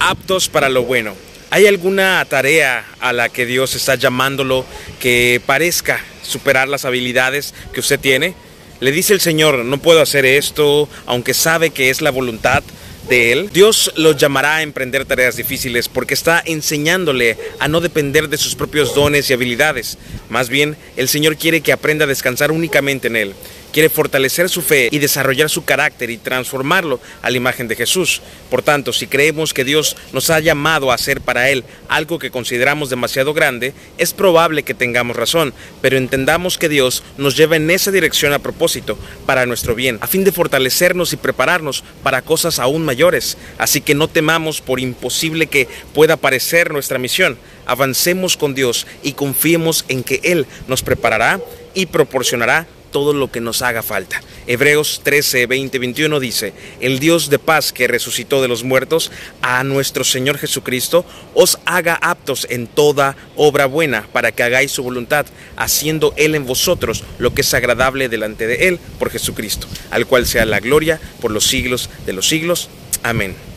aptos para lo bueno. ¿Hay alguna tarea a la que Dios está llamándolo que parezca superar las habilidades que usted tiene? Le dice el Señor, no puedo hacer esto, aunque sabe que es la voluntad de Él. Dios lo llamará a emprender tareas difíciles porque está enseñándole a no depender de sus propios dones y habilidades. Más bien, el Señor quiere que aprenda a descansar únicamente en Él quiere fortalecer su fe y desarrollar su carácter y transformarlo a la imagen de Jesús. Por tanto, si creemos que Dios nos ha llamado a hacer para Él algo que consideramos demasiado grande, es probable que tengamos razón, pero entendamos que Dios nos lleva en esa dirección a propósito, para nuestro bien, a fin de fortalecernos y prepararnos para cosas aún mayores. Así que no temamos por imposible que pueda parecer nuestra misión. Avancemos con Dios y confiemos en que Él nos preparará y proporcionará todo lo que nos haga falta. Hebreos 13, 20, 21 dice, el Dios de paz que resucitó de los muertos a nuestro Señor Jesucristo, os haga aptos en toda obra buena para que hagáis su voluntad, haciendo Él en vosotros lo que es agradable delante de Él por Jesucristo, al cual sea la gloria por los siglos de los siglos. Amén.